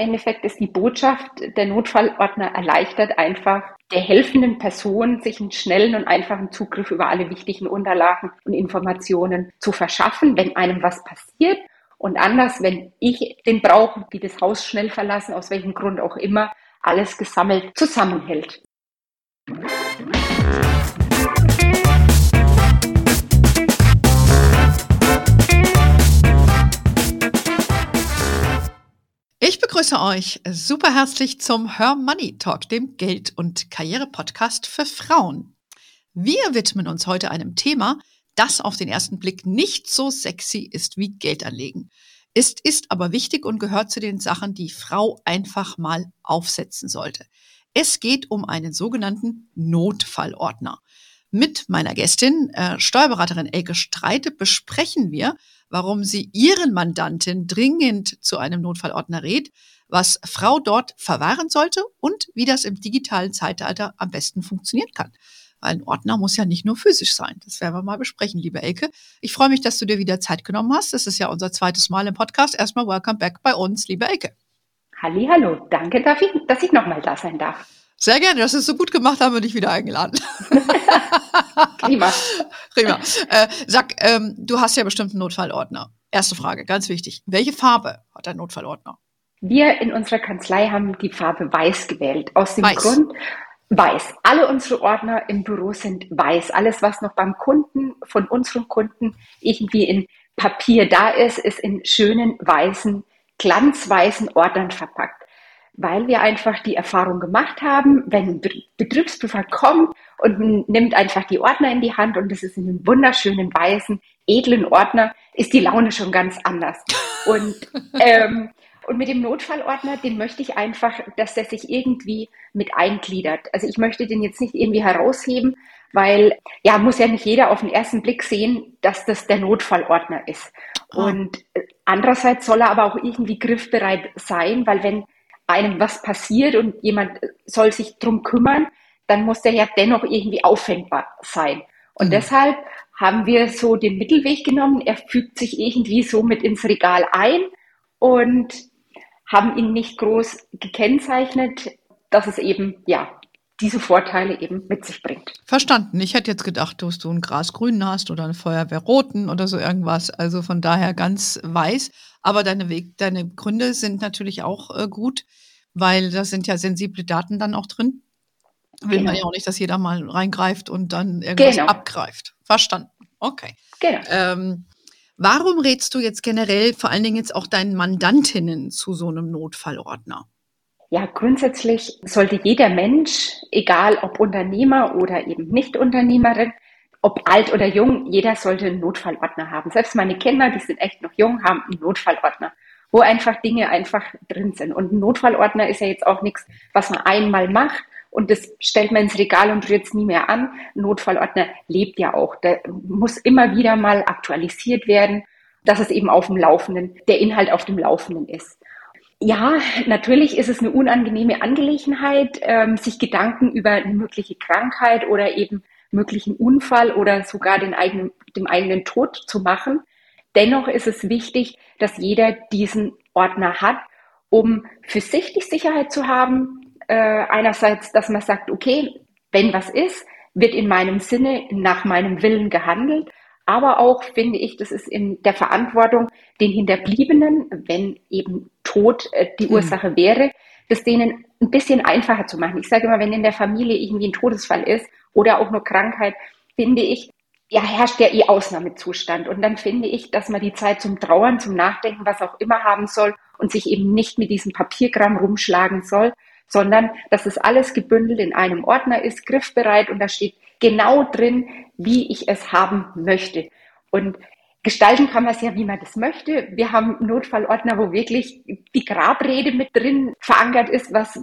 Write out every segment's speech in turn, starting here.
Endeffekt ist die Botschaft, der Notfallordner erleichtert einfach der helfenden Person, sich einen schnellen und einfachen Zugriff über alle wichtigen Unterlagen und Informationen zu verschaffen, wenn einem was passiert. Und anders, wenn ich den brauche, die das Haus schnell verlassen, aus welchem Grund auch immer, alles gesammelt zusammenhält. Ich begrüße euch super herzlich zum Her Money Talk, dem Geld- und Karriere-Podcast für Frauen. Wir widmen uns heute einem Thema, das auf den ersten Blick nicht so sexy ist wie Geld anlegen. Es ist aber wichtig und gehört zu den Sachen, die Frau einfach mal aufsetzen sollte. Es geht um einen sogenannten Notfallordner. Mit meiner Gästin, äh, Steuerberaterin Elke Streite, besprechen wir, warum sie ihren Mandanten dringend zu einem Notfallordner rät, was Frau dort verwahren sollte und wie das im digitalen Zeitalter am besten funktionieren kann. Weil ein Ordner muss ja nicht nur physisch sein. Das werden wir mal besprechen, liebe Elke. Ich freue mich, dass du dir wieder Zeit genommen hast. Das ist ja unser zweites Mal im Podcast. Erstmal welcome back bei uns, liebe Elke. Halli, hallo. Danke, dass ich, dass ich nochmal da sein darf. Sehr gerne, das ist so gut gemacht, haben wir dich wieder eingeladen. Prima. Prima. Äh, sag, ähm, du hast ja bestimmt einen Notfallordner. Erste Frage, ganz wichtig. Welche Farbe hat dein Notfallordner? Wir in unserer Kanzlei haben die Farbe weiß gewählt. Aus dem weiß. Grund, weiß. Alle unsere Ordner im Büro sind weiß. Alles, was noch beim Kunden, von unseren Kunden irgendwie in Papier da ist, ist in schönen weißen, glanzweißen Ordnern verpackt weil wir einfach die Erfahrung gemacht haben, wenn ein Betriebsprüfer kommt und nimmt einfach die Ordner in die Hand und das ist in einem wunderschönen, weißen, edlen Ordner, ist die Laune schon ganz anders. Und, ähm, und mit dem Notfallordner, den möchte ich einfach, dass der sich irgendwie mit eingliedert. Also ich möchte den jetzt nicht irgendwie herausheben, weil ja, muss ja nicht jeder auf den ersten Blick sehen, dass das der Notfallordner ist. Oh. Und äh, andererseits soll er aber auch irgendwie griffbereit sein, weil wenn einem was passiert und jemand soll sich drum kümmern, dann muss der ja dennoch irgendwie auffängbar sein. Und mhm. deshalb haben wir so den Mittelweg genommen. Er fügt sich irgendwie so mit ins Regal ein und haben ihn nicht groß gekennzeichnet, dass es eben, ja, diese Vorteile eben mit sich bringt. Verstanden. Ich hätte jetzt gedacht, dass du einen Grasgrünen hast oder einen Feuerwehrroten oder so irgendwas. Also von daher ganz weiß. Aber deine Weg, deine Gründe sind natürlich auch äh, gut, weil da sind ja sensible Daten dann auch drin. Will genau. man ja auch nicht, dass jeder mal reingreift und dann irgendwas genau. abgreift. Verstanden. Okay. Genau. Ähm, warum rätst du jetzt generell vor allen Dingen jetzt auch deinen Mandantinnen zu so einem Notfallordner? Ja, grundsätzlich sollte jeder Mensch, egal ob Unternehmer oder eben Nicht-Unternehmerin, ob alt oder jung, jeder sollte einen Notfallordner haben. Selbst meine Kinder, die sind echt noch jung, haben einen Notfallordner, wo einfach Dinge einfach drin sind. Und ein Notfallordner ist ja jetzt auch nichts, was man einmal macht und das stellt man ins Regal und rührt es nie mehr an. Notfallordner lebt ja auch. Der muss immer wieder mal aktualisiert werden, dass es eben auf dem Laufenden, der Inhalt auf dem Laufenden ist. Ja, natürlich ist es eine unangenehme Angelegenheit, ähm, sich Gedanken über eine mögliche Krankheit oder eben möglichen Unfall oder sogar den eigenen, dem eigenen Tod zu machen. Dennoch ist es wichtig, dass jeder diesen Ordner hat, um für sich die Sicherheit zu haben. Äh, einerseits, dass man sagt, okay, wenn was ist, wird in meinem Sinne nach meinem Willen gehandelt aber auch finde ich, das ist in der Verantwortung den Hinterbliebenen, wenn eben Tod äh, die mhm. Ursache wäre, das denen ein bisschen einfacher zu machen. Ich sage immer, wenn in der Familie irgendwie ein Todesfall ist oder auch nur Krankheit, finde ich, ja, herrscht ja eh Ausnahmezustand. Und dann finde ich, dass man die Zeit zum Trauern, zum Nachdenken, was auch immer haben soll und sich eben nicht mit diesem Papierkram rumschlagen soll, sondern dass es alles gebündelt in einem Ordner ist, griffbereit und da steht genau drin, wie ich es haben möchte. Und gestalten kann man es ja, wie man das möchte. Wir haben Notfallordner, wo wirklich die Grabrede mit drin verankert ist, was,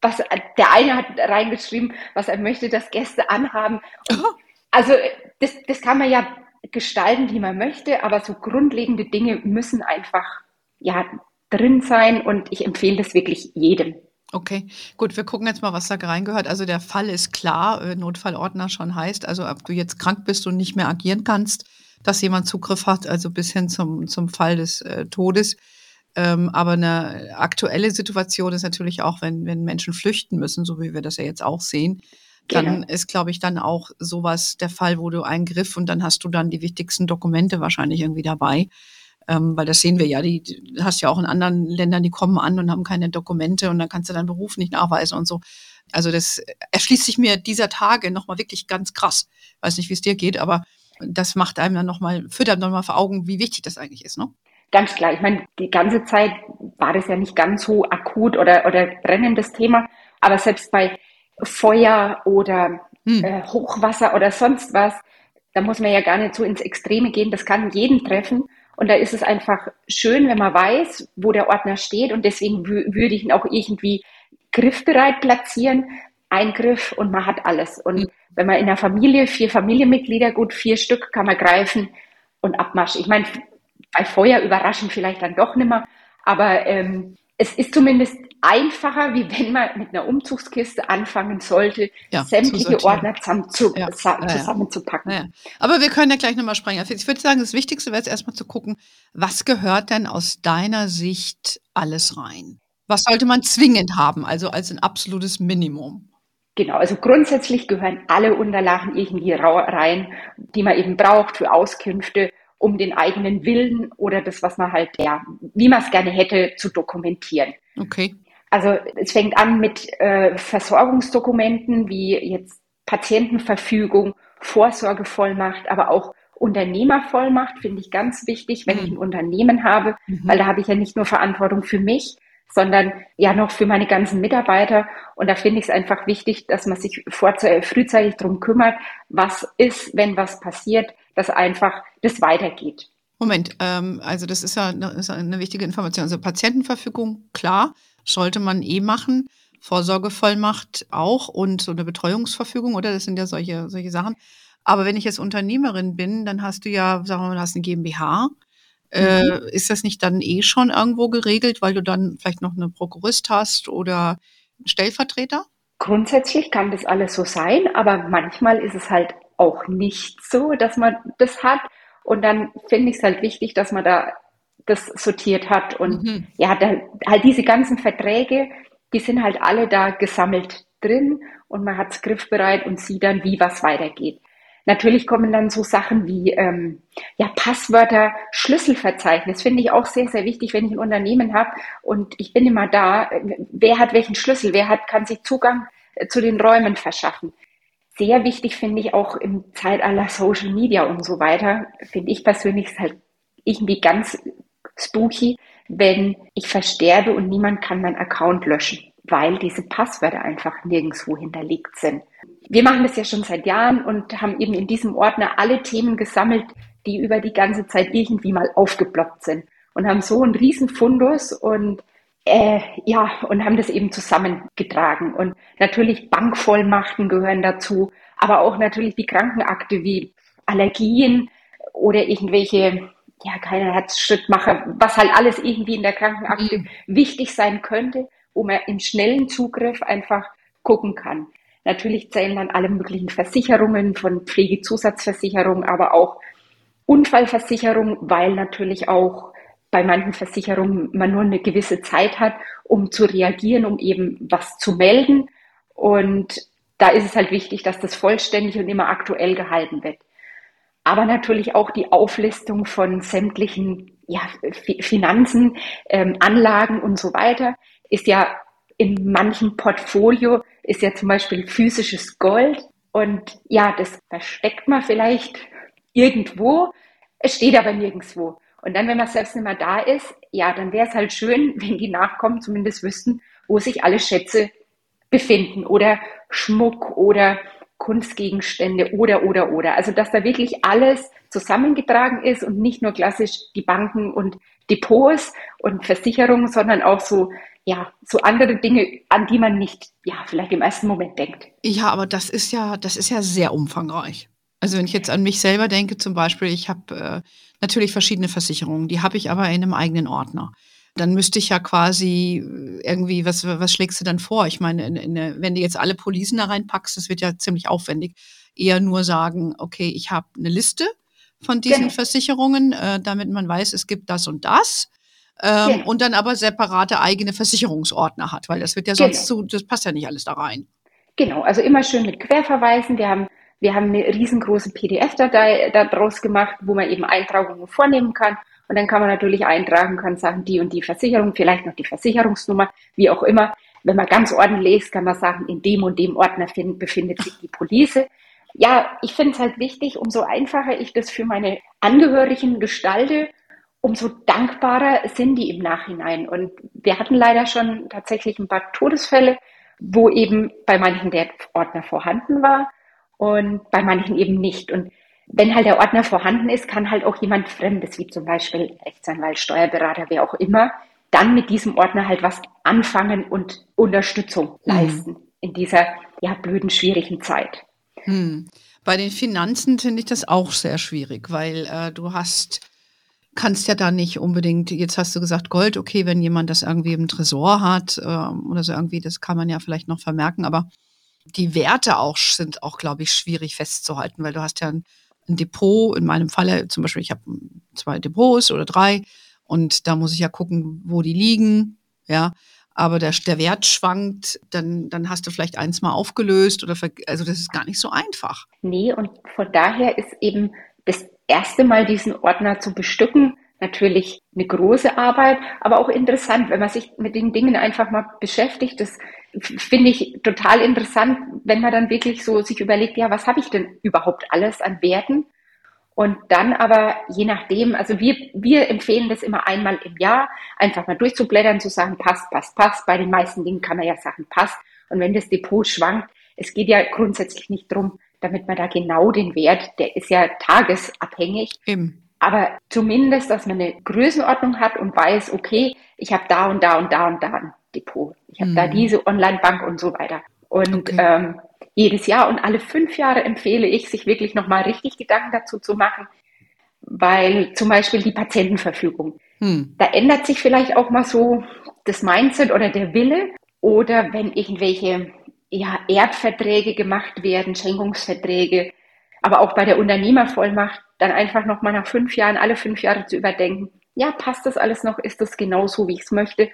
was der eine hat reingeschrieben, was er möchte, dass Gäste anhaben. Und also das, das kann man ja gestalten, wie man möchte, aber so grundlegende Dinge müssen einfach ja drin sein und ich empfehle das wirklich jedem. Okay, gut, wir gucken jetzt mal, was da reingehört. Also der Fall ist klar, äh, Notfallordner schon heißt, also ob du jetzt krank bist und nicht mehr agieren kannst, dass jemand Zugriff hat, also bis hin zum, zum Fall des äh, Todes. Ähm, aber eine aktuelle Situation ist natürlich auch, wenn, wenn Menschen flüchten müssen, so wie wir das ja jetzt auch sehen, dann genau. ist, glaube ich, dann auch sowas der Fall, wo du einen Griff und dann hast du dann die wichtigsten Dokumente wahrscheinlich irgendwie dabei. Ähm, weil das sehen wir ja, die, die hast ja auch in anderen Ländern, die kommen an und haben keine Dokumente und dann kannst du deinen Beruf nicht nachweisen und so. Also das erschließt sich mir dieser Tage nochmal wirklich ganz krass. Weiß nicht, wie es dir geht, aber das macht einem dann nochmal, führt einem nochmal vor Augen, wie wichtig das eigentlich ist, ne? Ganz klar. Ich meine, die ganze Zeit war das ja nicht ganz so akut oder, oder brennendes Thema. Aber selbst bei Feuer oder hm. äh, Hochwasser oder sonst was, da muss man ja gar nicht so ins Extreme gehen. Das kann jeden treffen. Und da ist es einfach schön, wenn man weiß, wo der Ordner steht. Und deswegen würde ich ihn auch irgendwie griffbereit platzieren. Eingriff und man hat alles. Und hm. wenn man in einer Familie, vier Familienmitglieder, gut vier Stück, kann man greifen und Abmarsch. Ich meine, bei Feuer überraschen vielleicht dann doch nicht mehr, aber ähm, es ist zumindest einfacher, wie wenn man mit einer Umzugskiste anfangen sollte, ja, sämtliche Ordner zusammen zu, ja, zusammenzupacken. Ja, Aber wir können ja gleich nochmal sprechen. Ich würde sagen, das Wichtigste wäre jetzt erstmal zu gucken, was gehört denn aus deiner Sicht alles rein? Was sollte man zwingend haben, also als ein absolutes Minimum? Genau, also grundsätzlich gehören alle Unterlagen irgendwie rein, die man eben braucht für Auskünfte um den eigenen Willen oder das, was man halt, ja, wie man es gerne hätte, zu dokumentieren. Okay. Also es fängt an mit äh, Versorgungsdokumenten wie jetzt Patientenverfügung, Vorsorgevollmacht, aber auch Unternehmervollmacht finde ich ganz wichtig, wenn mhm. ich ein Unternehmen habe, mhm. weil da habe ich ja nicht nur Verantwortung für mich, sondern ja noch für meine ganzen Mitarbeiter. Und da finde ich es einfach wichtig, dass man sich frühzeitig darum kümmert, was ist, wenn was passiert, dass einfach das weitergeht. Moment, ähm, also das ist ja eine, ist eine wichtige Information. Also Patientenverfügung, klar, sollte man eh machen. Vorsorgevollmacht auch und so eine Betreuungsverfügung, oder? Das sind ja solche, solche Sachen. Aber wenn ich jetzt Unternehmerin bin, dann hast du ja, sagen wir mal, du hast eine GmbH. Äh, mhm. Äh, ist das nicht dann eh schon irgendwo geregelt, weil du dann vielleicht noch eine Prokurist hast oder einen Stellvertreter? Grundsätzlich kann das alles so sein, aber manchmal ist es halt auch nicht so, dass man das hat. Und dann finde ich es halt wichtig, dass man da das sortiert hat. Und mhm. ja, da, halt diese ganzen Verträge, die sind halt alle da gesammelt drin und man hat es griffbereit und sieht dann, wie was weitergeht. Natürlich kommen dann so Sachen wie ähm, ja, Passwörter, Schlüsselverzeichnis, finde ich auch sehr, sehr wichtig, wenn ich ein Unternehmen habe und ich bin immer da, wer hat welchen Schlüssel, wer hat, kann sich Zugang äh, zu den Räumen verschaffen sehr wichtig finde ich auch im Zeitalter Social Media und so weiter, finde ich persönlich halt irgendwie ganz spooky, wenn ich versterbe und niemand kann meinen Account löschen, weil diese Passwörter einfach nirgendwo hinterlegt sind. Wir machen das ja schon seit Jahren und haben eben in diesem Ordner alle Themen gesammelt, die über die ganze Zeit irgendwie mal aufgeploppt sind und haben so einen riesen Fundus und äh, ja, und haben das eben zusammengetragen. Und natürlich Bankvollmachten gehören dazu, aber auch natürlich die Krankenakte wie Allergien oder irgendwelche, ja, keine Herzschrittmacher, was halt alles irgendwie in der Krankenakte mhm. wichtig sein könnte, wo man im schnellen Zugriff einfach gucken kann. Natürlich zählen dann alle möglichen Versicherungen von Pflegezusatzversicherung, aber auch Unfallversicherung, weil natürlich auch bei manchen Versicherungen man nur eine gewisse Zeit hat, um zu reagieren, um eben was zu melden. Und da ist es halt wichtig, dass das vollständig und immer aktuell gehalten wird. Aber natürlich auch die Auflistung von sämtlichen ja, Finanzen, ähm, Anlagen und so weiter ist ja in manchen Portfolio ist ja zum Beispiel physisches Gold. Und ja, das versteckt man vielleicht irgendwo. Es steht aber nirgendwo. Und dann, wenn man selbst nicht mehr da ist, ja, dann wäre es halt schön, wenn die Nachkommen zumindest wüssten, wo sich alle Schätze befinden oder Schmuck oder Kunstgegenstände oder, oder, oder. Also, dass da wirklich alles zusammengetragen ist und nicht nur klassisch die Banken und Depots und Versicherungen, sondern auch so, ja, so andere Dinge, an die man nicht, ja, vielleicht im ersten Moment denkt. Ja, aber das ist ja, das ist ja sehr umfangreich. Also wenn ich jetzt an mich selber denke, zum Beispiel, ich habe äh, natürlich verschiedene Versicherungen, die habe ich aber in einem eigenen Ordner. Dann müsste ich ja quasi äh, irgendwie, was, was schlägst du dann vor? Ich meine, in, in, wenn du jetzt alle Polisen da reinpackst, das wird ja ziemlich aufwendig. Eher nur sagen, okay, ich habe eine Liste von diesen genau. Versicherungen, äh, damit man weiß, es gibt das und das. ähm, genau. und dann aber separate eigene Versicherungsordner hat, weil das wird ja sonst genau. zu, das passt ja nicht alles da rein. Genau, also immer schön mit Querverweisen. Wir haben, wir haben eine riesengroße PDF-Datei daraus gemacht, wo man eben Eintragungen vornehmen kann. Und dann kann man natürlich eintragen, kann sagen, die und die Versicherung, vielleicht noch die Versicherungsnummer, wie auch immer. Wenn man ganz ordentlich liest, kann man sagen, in dem und dem Ordner find, befindet sich die Police. Ja, ich finde es halt wichtig, umso einfacher ich das für meine Angehörigen gestalte, umso dankbarer sind die im Nachhinein. Und wir hatten leider schon tatsächlich ein paar Todesfälle, wo eben bei manchen der Ordner vorhanden war und bei manchen eben nicht. Und wenn halt der Ordner vorhanden ist, kann halt auch jemand Fremdes, wie zum Beispiel Rechtsanwalt, Steuerberater, wer auch immer, dann mit diesem Ordner halt was anfangen und Unterstützung mhm. leisten in dieser ja blöden, schwierigen Zeit. Hm. Bei den Finanzen finde ich das auch sehr schwierig, weil äh, du hast kannst ja da nicht unbedingt, jetzt hast du gesagt Gold, okay, wenn jemand das irgendwie im Tresor hat äh, oder so irgendwie, das kann man ja vielleicht noch vermerken, aber die Werte auch sind auch, glaube ich, schwierig festzuhalten, weil du hast ja ein, ein Depot, in meinem Falle zum Beispiel, ich habe zwei Depots oder drei und da muss ich ja gucken, wo die liegen, ja. Aber der, der Wert schwankt, dann, dann hast du vielleicht eins mal aufgelöst oder also das ist gar nicht so einfach. Nee, und von daher ist eben das erste Mal diesen Ordner zu bestücken natürlich eine große Arbeit, aber auch interessant, wenn man sich mit den Dingen einfach mal beschäftigt. Das finde ich total interessant, wenn man dann wirklich so sich überlegt, ja, was habe ich denn überhaupt alles an Werten? Und dann aber je nachdem, also wir, wir empfehlen das immer einmal im Jahr, einfach mal durchzublättern, zu sagen, passt, passt, passt. Bei den meisten Dingen kann man ja sagen, passt. Und wenn das Depot schwankt, es geht ja grundsätzlich nicht drum, damit man da genau den Wert, der ist ja tagesabhängig. Eben. Aber zumindest, dass man eine Größenordnung hat und weiß, okay, ich habe da und da und da und da ein Depot. Ich habe mhm. da diese Online-Bank und so weiter. Und okay. ähm, jedes Jahr und alle fünf Jahre empfehle ich, sich wirklich nochmal richtig Gedanken dazu zu machen, weil zum Beispiel die Patientenverfügung. Hm. Da ändert sich vielleicht auch mal so das Mindset oder der Wille oder wenn irgendwelche ja, Erbverträge gemacht werden, Schenkungsverträge, aber auch bei der Unternehmervollmacht dann einfach nochmal nach fünf Jahren, alle fünf Jahre zu überdenken, ja, passt das alles noch? Ist das genau so, wie ich es möchte?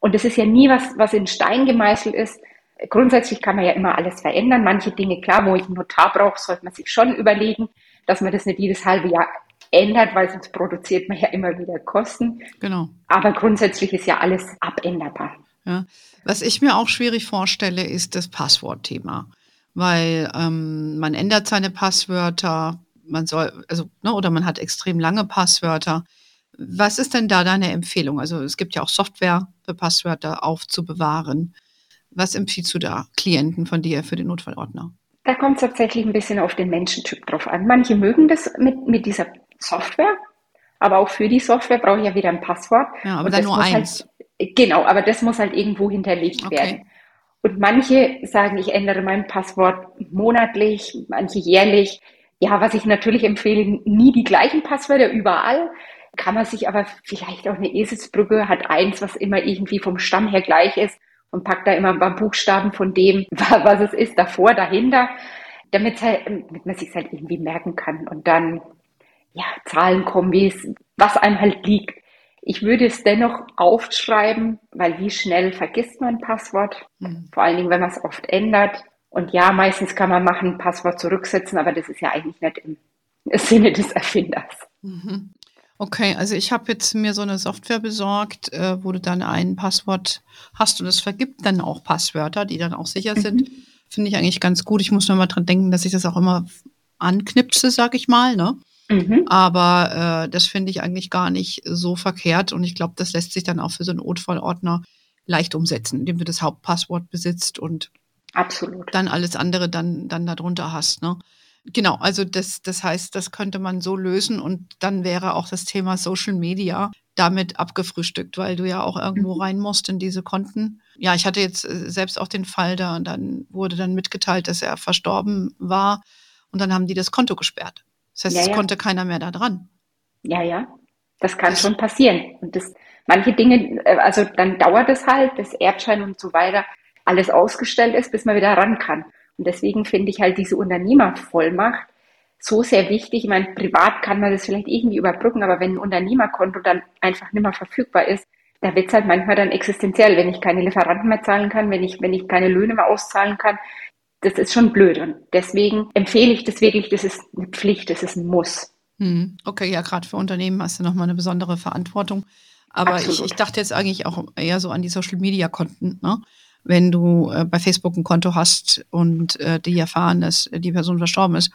Und das ist ja nie was, was in Stein gemeißelt ist grundsätzlich kann man ja immer alles verändern. Manche Dinge, klar, wo ich einen Notar brauche, sollte man sich schon überlegen, dass man das nicht jedes halbe Jahr ändert, weil sonst produziert man ja immer wieder Kosten. Genau. Aber grundsätzlich ist ja alles abänderbar. Ja. Was ich mir auch schwierig vorstelle, ist das Passwortthema. Weil ähm, man ändert seine Passwörter, man soll, also, ne, oder man hat extrem lange Passwörter. Was ist denn da deine Empfehlung? Also es gibt ja auch Software für Passwörter aufzubewahren. Was empfiehlst du da Klienten von dir für den Notfallordner? Da kommt es tatsächlich ein bisschen auf den Menschentyp drauf an. Manche mögen das mit, mit dieser Software, aber auch für die Software brauche ich ja wieder ein Passwort. Ja, aber dann nur halt eins. Halt, genau, aber das muss halt irgendwo hinterlegt okay. werden. Und manche sagen, ich ändere mein Passwort monatlich, manche jährlich. Ja, was ich natürlich empfehle, nie die gleichen Passwörter überall. Kann man sich aber vielleicht auch eine Eselsbrücke hat eins, was immer irgendwie vom Stamm her gleich ist und packt da immer ein paar Buchstaben von dem, was es ist, davor, dahinter, damit, halt, damit man sich halt irgendwie merken kann und dann ja, Zahlenkombis, was einem halt liegt. Ich würde es dennoch aufschreiben, weil wie schnell vergisst man ein Passwort? Mhm. Vor allen Dingen, wenn man es oft ändert. Und ja, meistens kann man machen, Passwort zurücksetzen, aber das ist ja eigentlich nicht im Sinne des Erfinders. Mhm. Okay, also ich habe jetzt mir so eine Software besorgt, äh, wo du dann ein Passwort hast und es vergibt dann auch Passwörter, die dann auch sicher sind. Mhm. Finde ich eigentlich ganz gut. Ich muss nur mal dran denken, dass ich das auch immer anknipse, sag ich mal. Ne? Mhm. Aber äh, das finde ich eigentlich gar nicht so verkehrt und ich glaube, das lässt sich dann auch für so einen Notfallordner leicht umsetzen, indem du das Hauptpasswort besitzt und Absolut. dann alles andere dann, dann darunter hast. Ne? Genau, also das, das heißt, das könnte man so lösen und dann wäre auch das Thema Social Media damit abgefrühstückt, weil du ja auch irgendwo mhm. rein musst in diese Konten. Ja, ich hatte jetzt äh, selbst auch den Fall da und dann wurde dann mitgeteilt, dass er verstorben war und dann haben die das Konto gesperrt. Das heißt, ja, es ja. konnte keiner mehr da dran. Ja, ja, das kann das schon passieren. Und das, manche Dinge, äh, also dann dauert es halt, bis Erbschein und so weiter alles ausgestellt ist, bis man wieder ran kann. Und deswegen finde ich halt diese Unternehmervollmacht so sehr wichtig. Ich meine, privat kann man das vielleicht irgendwie überbrücken, aber wenn ein Unternehmerkonto dann einfach nicht mehr verfügbar ist, da wird es halt manchmal dann existenziell, wenn ich keine Lieferanten mehr zahlen kann, wenn ich, wenn ich keine Löhne mehr auszahlen kann. Das ist schon blöd. Und deswegen empfehle ich das wirklich, das ist eine Pflicht, das ist ein Muss. Hm, okay, ja, gerade für Unternehmen hast du nochmal eine besondere Verantwortung. Aber ich, ich, dachte jetzt eigentlich auch eher so an die Social Media Konten, ne? Wenn du äh, bei Facebook ein Konto hast und äh, die erfahren, dass die Person verstorben ist,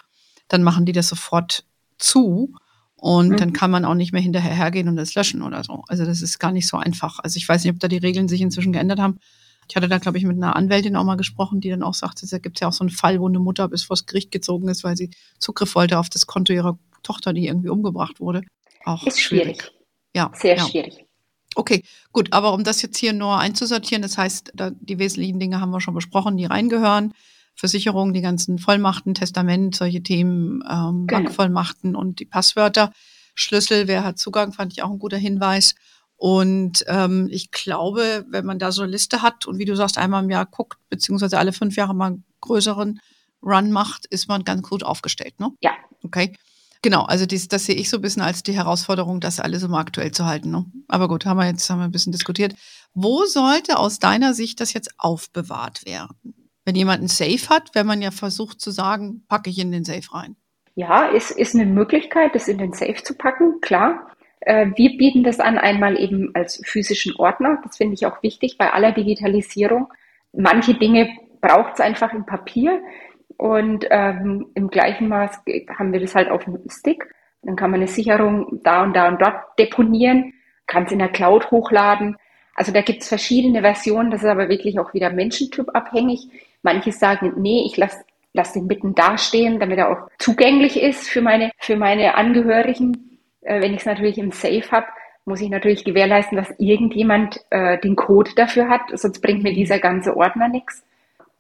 dann machen die das sofort zu und mhm. dann kann man auch nicht mehr hinterher hergehen und das löschen oder so. Also das ist gar nicht so einfach. Also ich weiß nicht, ob da die Regeln sich inzwischen geändert haben. Ich hatte da, glaube ich, mit einer Anwältin auch mal gesprochen, die dann auch sagte, da gibt es ja auch so einen Fall, wo eine Mutter bis vors Gericht gezogen ist, weil sie Zugriff wollte auf das Konto ihrer Tochter, die irgendwie umgebracht wurde. Auch ist schwierig. schwierig. Ja. Sehr ja. schwierig. Okay, gut, aber um das jetzt hier nur einzusortieren, das heißt, da, die wesentlichen Dinge haben wir schon besprochen, die reingehören. Versicherung, die ganzen Vollmachten, Testament, solche Themen, ähm, genau. Bankvollmachten und die Passwörter. Schlüssel, wer hat Zugang, fand ich auch ein guter Hinweis. Und ähm, ich glaube, wenn man da so eine Liste hat und wie du sagst, einmal im Jahr guckt, beziehungsweise alle fünf Jahre mal einen größeren Run macht, ist man ganz gut aufgestellt, ne? Ja. Okay. Genau, also dies, das sehe ich so ein bisschen als die Herausforderung, das alles immer aktuell zu halten. Ne? Aber gut, haben wir jetzt haben wir ein bisschen diskutiert. Wo sollte aus deiner Sicht das jetzt aufbewahrt werden? Wenn jemand ein Safe hat, wenn man ja versucht zu sagen, packe ich in den Safe rein. Ja, es ist eine Möglichkeit, das in den Safe zu packen, klar. Äh, wir bieten das an, einmal eben als physischen Ordner. Das finde ich auch wichtig bei aller Digitalisierung. Manche Dinge braucht es einfach im Papier und ähm, im gleichen Maß haben wir das halt auf dem Stick. Dann kann man eine Sicherung da und da und dort deponieren, kann es in der Cloud hochladen. Also da gibt es verschiedene Versionen, das ist aber wirklich auch wieder Menschentyp abhängig. Manche sagen, nee, ich lasse lass den mitten dastehen, damit er auch zugänglich ist für meine, für meine Angehörigen. Äh, wenn ich es natürlich im Safe habe, muss ich natürlich gewährleisten, dass irgendjemand äh, den Code dafür hat, sonst bringt mir dieser ganze Ordner nichts.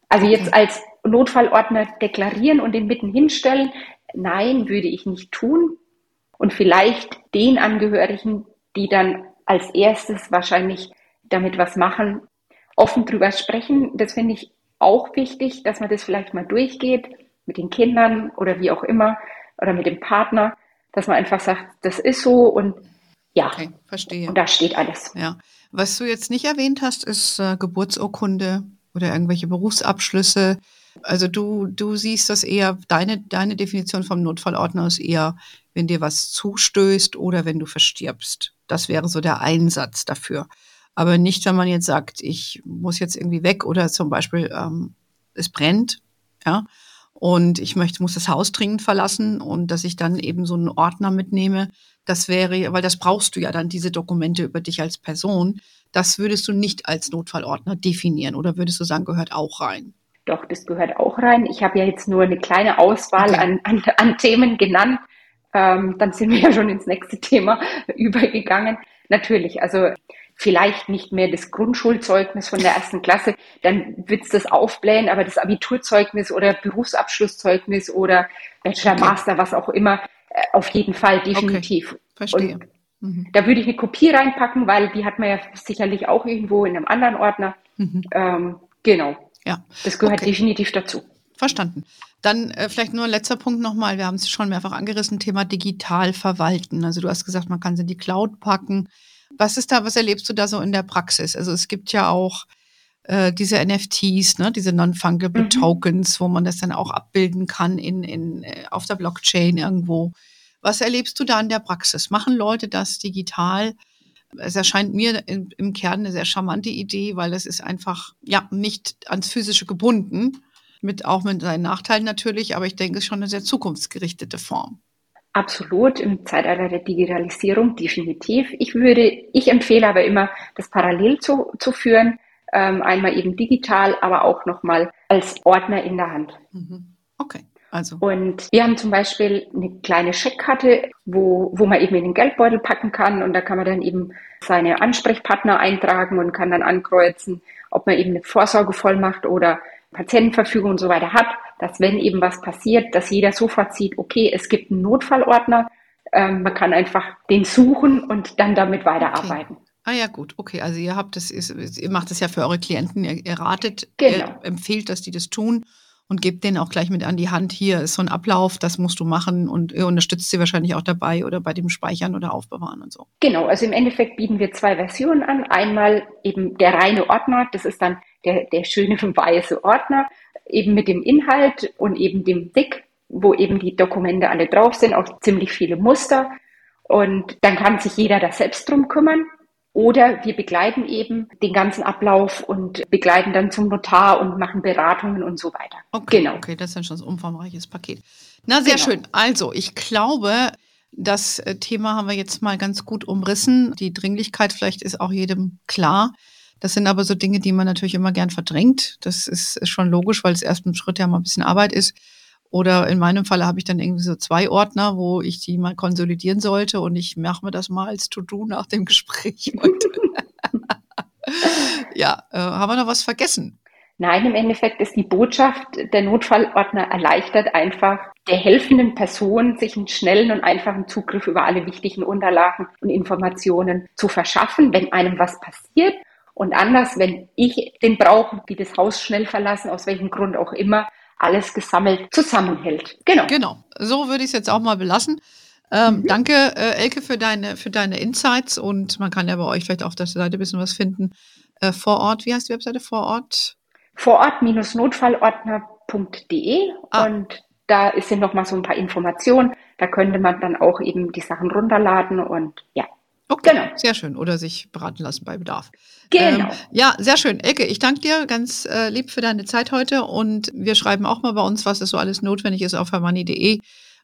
Also jetzt als Notfallordner deklarieren und den mitten hinstellen, nein, würde ich nicht tun. Und vielleicht den Angehörigen, die dann als erstes wahrscheinlich damit was machen, offen drüber sprechen. Das finde ich auch wichtig, dass man das vielleicht mal durchgeht mit den Kindern oder wie auch immer oder mit dem Partner, dass man einfach sagt, das ist so und ja, okay, verstehe. Und da steht alles. Ja. Was du jetzt nicht erwähnt hast, ist äh, Geburtsurkunde oder irgendwelche Berufsabschlüsse. Also du, du siehst das eher, deine, deine Definition vom Notfallordner ist eher, wenn dir was zustößt oder wenn du verstirbst. Das wäre so der Einsatz dafür. Aber nicht, wenn man jetzt sagt, ich muss jetzt irgendwie weg oder zum Beispiel ähm, es brennt, ja, und ich möchte, muss das Haus dringend verlassen und dass ich dann eben so einen Ordner mitnehme, das wäre, weil das brauchst du ja dann, diese Dokumente über dich als Person. Das würdest du nicht als Notfallordner definieren oder würdest du sagen, gehört auch rein? Doch, das gehört auch rein. Ich habe ja jetzt nur eine kleine Auswahl okay. an, an, an, Themen genannt. Ähm, dann sind wir ja schon ins nächste Thema übergegangen. Natürlich, also vielleicht nicht mehr das Grundschulzeugnis von der ersten Klasse, dann wird's das aufblähen, aber das Abiturzeugnis oder Berufsabschlusszeugnis oder Bachelor, okay. Master, was auch immer, äh, auf jeden Fall definitiv. Okay. Verstehe. Mhm. Da würde ich eine Kopie reinpacken, weil die hat man ja sicherlich auch irgendwo in einem anderen Ordner. Mhm. Ähm, genau. Ja. Das gehört okay. definitiv dazu. Verstanden. Dann äh, vielleicht nur ein letzter Punkt nochmal. Wir haben es schon mehrfach angerissen, Thema digital verwalten. Also du hast gesagt, man kann es in die Cloud packen. Was ist da, was erlebst du da so in der Praxis? Also es gibt ja auch äh, diese NFTs, ne, diese Non-Fungible mhm. Tokens, wo man das dann auch abbilden kann in, in, äh, auf der Blockchain irgendwo. Was erlebst du da in der Praxis? Machen Leute das digital? Es erscheint mir im, im Kern eine sehr charmante Idee, weil es ist einfach ja nicht ans Physische gebunden, mit auch mit seinen Nachteilen natürlich, aber ich denke, es ist schon eine sehr zukunftsgerichtete Form. Absolut, im Zeitalter der Digitalisierung definitiv. Ich würde, ich empfehle aber immer, das parallel zu, zu führen, ähm, einmal eben digital, aber auch nochmal als Ordner in der Hand. Mhm. Okay. Also. Und wir haben zum Beispiel eine kleine Scheckkarte, wo, wo man eben in den Geldbeutel packen kann und da kann man dann eben seine Ansprechpartner eintragen und kann dann ankreuzen, ob man eben eine Vorsorgevollmacht oder Patientenverfügung und so weiter hat dass wenn eben was passiert, dass jeder sofort sieht, okay, es gibt einen Notfallordner, ähm, man kann einfach den suchen und dann damit weiterarbeiten. Okay. Ah ja, gut, okay. Also ihr habt das, ihr macht das ja für eure Klienten, ihr, ihr ratet, genau. ihr empfehlt, dass die das tun und gebt denen auch gleich mit an die Hand, hier ist so ein Ablauf, das musst du machen und ihr unterstützt sie wahrscheinlich auch dabei oder bei dem Speichern oder Aufbewahren und so. Genau, also im Endeffekt bieten wir zwei Versionen an. Einmal eben der reine Ordner, das ist dann der, der schöne weiße Ordner, eben mit dem Inhalt und eben dem Dick, wo eben die Dokumente alle drauf sind, auch ziemlich viele Muster. Und dann kann sich jeder da selbst drum kümmern. Oder wir begleiten eben den ganzen Ablauf und begleiten dann zum Notar und machen Beratungen und so weiter. Okay, genau. Okay, das ist dann schon ein umfangreiches Paket. Na, sehr genau. schön. Also, ich glaube, das äh, Thema haben wir jetzt mal ganz gut umrissen. Die Dringlichkeit vielleicht ist auch jedem klar. Das sind aber so Dinge, die man natürlich immer gern verdrängt. Das ist, schon logisch, weil es erst ein Schritt ja mal ein bisschen Arbeit ist. Oder in meinem Falle habe ich dann irgendwie so zwei Ordner, wo ich die mal konsolidieren sollte und ich mache mir das mal als To-Do nach dem Gespräch ja, äh, haben wir noch was vergessen? Nein, im Endeffekt ist die Botschaft, der Notfallordner erleichtert einfach der helfenden Person, sich einen schnellen und einfachen Zugriff über alle wichtigen Unterlagen und Informationen zu verschaffen, wenn einem was passiert. Und anders, wenn ich den brauche, die das Haus schnell verlassen, aus welchem Grund auch immer, alles gesammelt zusammenhält. Genau. Genau. So würde ich es jetzt auch mal belassen. Ähm, mhm. Danke, äh, Elke, für deine, für deine Insights und man kann ja bei euch vielleicht auf der Seite ein bisschen was finden. Äh, vor Ort, wie heißt die Webseite? Vor Ort? Vorort-notfallordner.de ah. und da sind noch mal so ein paar Informationen. Da könnte man dann auch eben die Sachen runterladen und ja. Okay, genau. sehr schön. Oder sich beraten lassen bei Bedarf. Genau. Ähm, ja, sehr schön. Elke, ich danke dir ganz äh, lieb für deine Zeit heute und wir schreiben auch mal bei uns, was es so alles notwendig ist auf hermoney.de.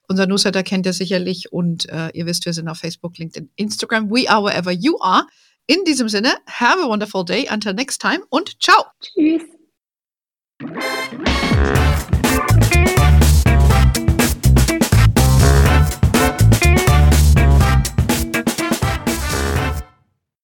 Unser Newsletter kennt ihr sicherlich und äh, ihr wisst, wir sind auf Facebook, LinkedIn, Instagram. We are wherever you are. In diesem Sinne, have a wonderful day. Until next time und ciao. Tschüss.